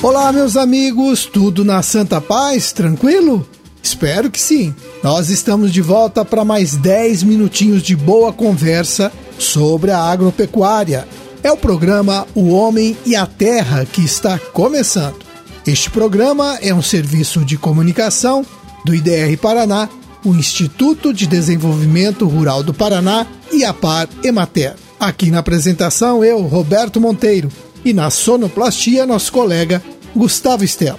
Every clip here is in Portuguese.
Olá, meus amigos, tudo na Santa Paz? Tranquilo? Espero que sim. Nós estamos de volta para mais 10 minutinhos de boa conversa sobre a agropecuária. É o programa O Homem e a Terra que está começando. Este programa é um serviço de comunicação do IDR Paraná, o Instituto de Desenvolvimento Rural do Paraná e a Par Emater. Aqui na apresentação eu, Roberto Monteiro, e na sonoplastia nosso colega Gustavo Estela.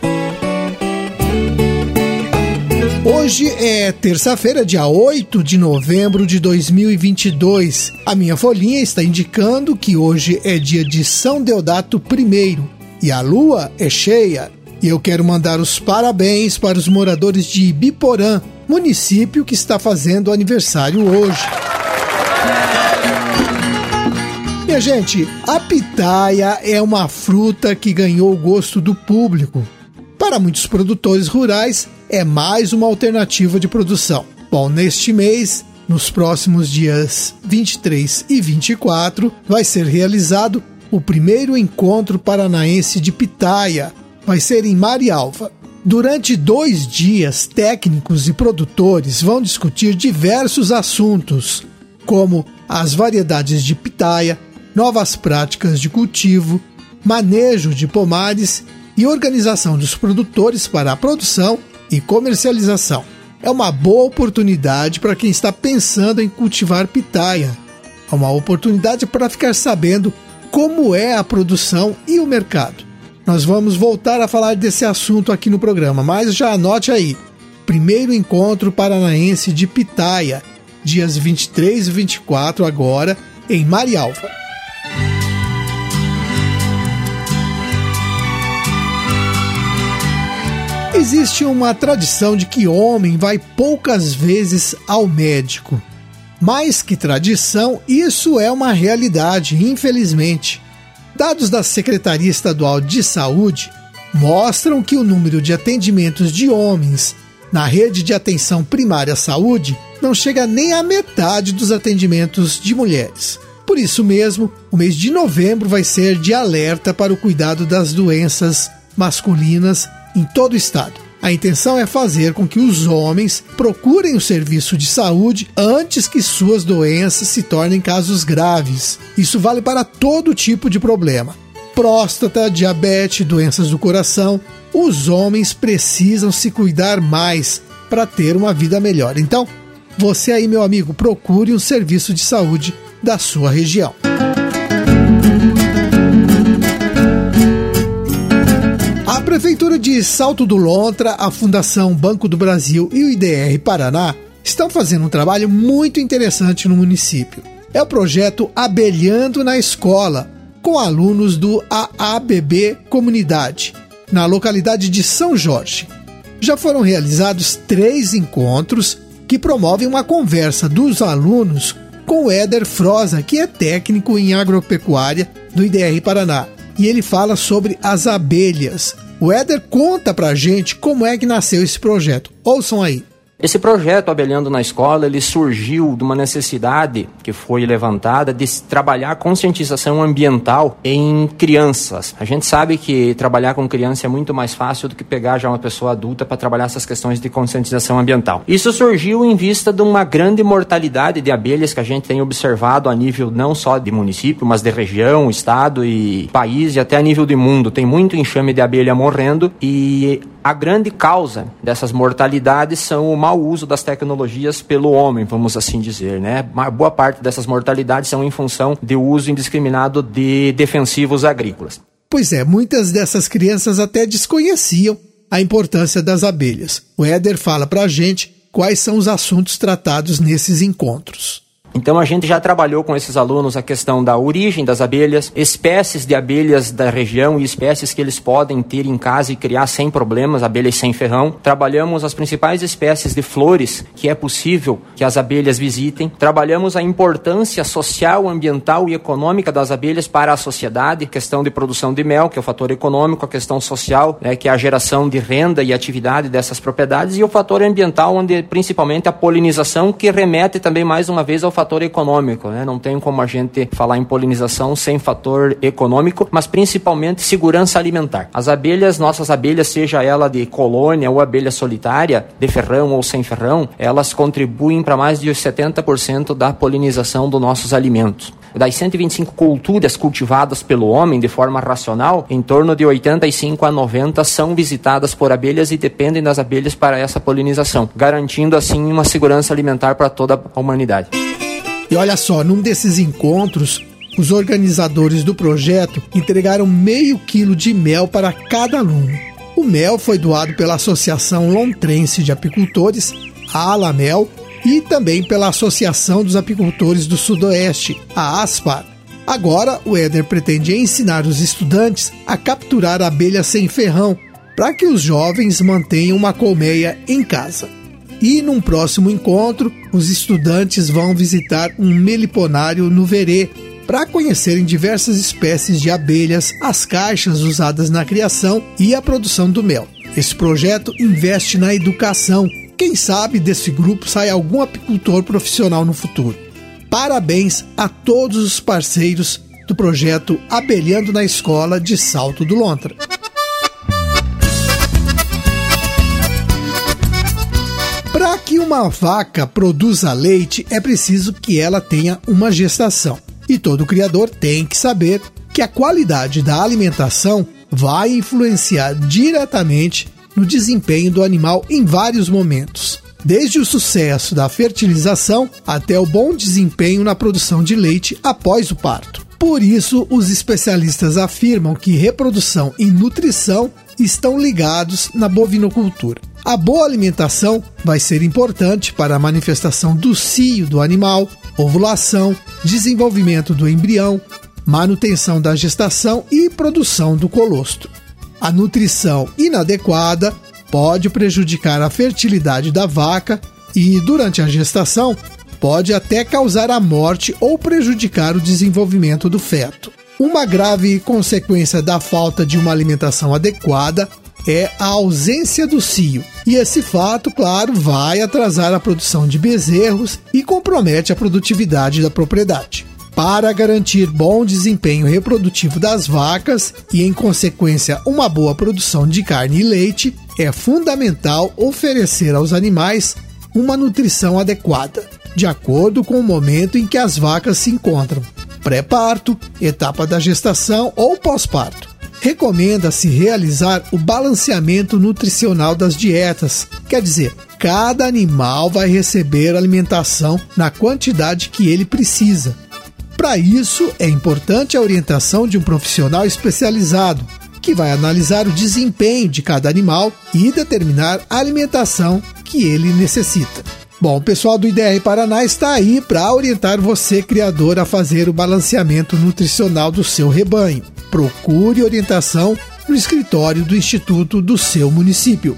Hoje é terça-feira, dia 8 de novembro de 2022. A minha folhinha está indicando que hoje é dia de São Deodato I e a lua é cheia. E eu quero mandar os parabéns para os moradores de Ibiporã, município que está fazendo aniversário hoje. Minha gente, a pitaia é uma fruta que ganhou o gosto do público. Para muitos produtores rurais, é mais uma alternativa de produção. Bom, neste mês, nos próximos dias 23 e 24, vai ser realizado o primeiro encontro paranaense de pitaia. Vai ser em Marialva. Durante dois dias, técnicos e produtores vão discutir diversos assuntos, como as variedades de pitaia, novas práticas de cultivo, manejo de pomares e organização dos produtores para a produção e comercialização. É uma boa oportunidade para quem está pensando em cultivar pitaia. É uma oportunidade para ficar sabendo como é a produção e o mercado. Nós vamos voltar a falar desse assunto aqui no programa, mas já anote aí. Primeiro encontro paranaense de pitaia, dias 23 e 24 agora em Marialva. Existe uma tradição de que homem vai poucas vezes ao médico. Mais que tradição, isso é uma realidade, infelizmente. Dados da Secretaria Estadual de Saúde mostram que o número de atendimentos de homens na rede de atenção primária à saúde não chega nem à metade dos atendimentos de mulheres. Por isso mesmo, o mês de novembro vai ser de alerta para o cuidado das doenças masculinas em todo o estado. A intenção é fazer com que os homens procurem o serviço de saúde antes que suas doenças se tornem casos graves. Isso vale para todo tipo de problema. Próstata, diabetes, doenças do coração. Os homens precisam se cuidar mais para ter uma vida melhor. Então, você aí, meu amigo, procure um serviço de saúde da sua região. Prefeitura de Salto do Lontra, a Fundação Banco do Brasil e o IDR Paraná estão fazendo um trabalho muito interessante no município. É o projeto Abelhando na Escola, com alunos do AABB Comunidade, na localidade de São Jorge. Já foram realizados três encontros que promovem uma conversa dos alunos com o Éder Froza, que é técnico em agropecuária do IDR Paraná. E ele fala sobre as abelhas, o Éder conta pra gente como é que nasceu esse projeto. Ouçam aí. Esse projeto Abelhando na Escola, ele surgiu de uma necessidade que foi levantada de trabalhar conscientização ambiental em crianças. A gente sabe que trabalhar com criança é muito mais fácil do que pegar já uma pessoa adulta para trabalhar essas questões de conscientização ambiental. Isso surgiu em vista de uma grande mortalidade de abelhas que a gente tem observado a nível não só de município, mas de região, estado e país e até a nível de mundo. Tem muito enxame de abelha morrendo e a grande causa dessas mortalidades são o mau uso das tecnologias pelo homem, vamos assim dizer, né? Uma boa parte dessas mortalidades são em função de uso indiscriminado de defensivos agrícolas. Pois é, muitas dessas crianças até desconheciam a importância das abelhas. O Éder fala para a gente quais são os assuntos tratados nesses encontros. Então a gente já trabalhou com esses alunos a questão da origem das abelhas, espécies de abelhas da região e espécies que eles podem ter em casa e criar sem problemas, abelhas sem ferrão. Trabalhamos as principais espécies de flores que é possível que as abelhas visitem. Trabalhamos a importância social, ambiental e econômica das abelhas para a sociedade, questão de produção de mel, que é o fator econômico, a questão social, né, que é a geração de renda e atividade dessas propriedades, e o fator ambiental, onde principalmente a polinização, que remete também mais uma vez ao fator econômico, né? Não tem como a gente falar em polinização sem fator econômico, mas principalmente segurança alimentar. As abelhas, nossas abelhas, seja ela de colônia ou abelha solitária, de ferrão ou sem ferrão, elas contribuem para mais de 70% da polinização dos nossos alimentos. Das 125 culturas cultivadas pelo homem de forma racional, em torno de 85 a 90 são visitadas por abelhas e dependem das abelhas para essa polinização, garantindo assim uma segurança alimentar para toda a humanidade. E olha só, num desses encontros, os organizadores do projeto entregaram meio quilo de mel para cada aluno. O mel foi doado pela Associação Lontrense de Apicultores, a Alamel, e também pela Associação dos Apicultores do Sudoeste, a ASPAR. Agora, o Éder pretende ensinar os estudantes a capturar abelhas sem ferrão, para que os jovens mantenham uma colmeia em casa. E num próximo encontro, os estudantes vão visitar um meliponário no Verê para conhecerem diversas espécies de abelhas, as caixas usadas na criação e a produção do mel. Esse projeto investe na educação quem sabe desse grupo sai algum apicultor profissional no futuro. Parabéns a todos os parceiros do projeto Abelhando na Escola de Salto do Lontra. Uma vaca produza leite, é preciso que ela tenha uma gestação. E todo criador tem que saber que a qualidade da alimentação vai influenciar diretamente no desempenho do animal em vários momentos, desde o sucesso da fertilização até o bom desempenho na produção de leite após o parto. Por isso, os especialistas afirmam que reprodução e nutrição estão ligados na bovinocultura. A boa alimentação vai ser importante para a manifestação do cio do animal, ovulação, desenvolvimento do embrião, manutenção da gestação e produção do colostro. A nutrição inadequada pode prejudicar a fertilidade da vaca e, durante a gestação, pode até causar a morte ou prejudicar o desenvolvimento do feto. Uma grave consequência da falta de uma alimentação adequada é a ausência do cio, e esse fato, claro, vai atrasar a produção de bezerros e compromete a produtividade da propriedade. Para garantir bom desempenho reprodutivo das vacas e, em consequência, uma boa produção de carne e leite, é fundamental oferecer aos animais uma nutrição adequada, de acordo com o momento em que as vacas se encontram, pré-parto, etapa da gestação ou pós-parto. Recomenda-se realizar o balanceamento nutricional das dietas, quer dizer, cada animal vai receber alimentação na quantidade que ele precisa para isso, é importante a orientação de um profissional especializado, que vai analisar o desempenho de cada animal e determinar a alimentação que ele necessita. Bom, o pessoal do IDR Paraná está aí para orientar você, criador, a fazer o balanceamento nutricional do seu rebanho. Procure orientação no escritório do Instituto do seu município.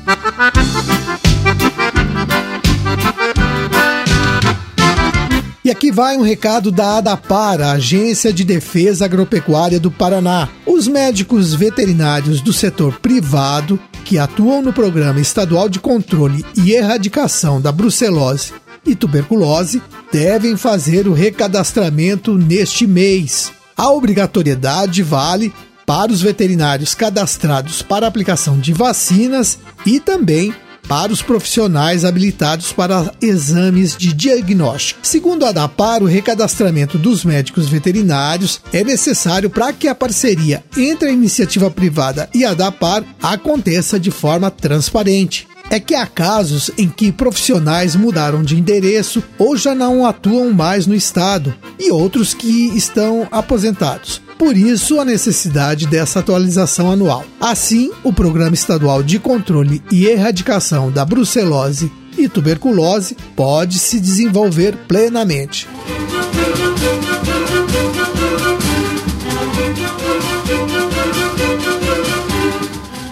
E aqui vai um recado da ADAPAR, a Agência de Defesa Agropecuária do Paraná. Os médicos veterinários do setor privado que atuam no Programa Estadual de Controle e Erradicação da Brucelose e Tuberculose devem fazer o recadastramento neste mês. A obrigatoriedade vale para os veterinários cadastrados para aplicação de vacinas e também para os profissionais habilitados para exames de diagnóstico. Segundo a DAPAR, o recadastramento dos médicos veterinários é necessário para que a parceria entre a iniciativa privada e a DAPAR aconteça de forma transparente é que há casos em que profissionais mudaram de endereço ou já não atuam mais no estado e outros que estão aposentados. Por isso, a necessidade dessa atualização anual. Assim, o Programa Estadual de Controle e Erradicação da Brucelose e Tuberculose pode se desenvolver plenamente.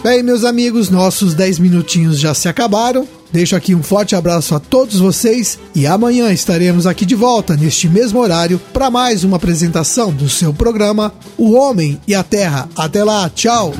Bem, meus amigos, nossos 10 minutinhos já se acabaram. Deixo aqui um forte abraço a todos vocês e amanhã estaremos aqui de volta neste mesmo horário para mais uma apresentação do seu programa O Homem e a Terra. Até lá, tchau.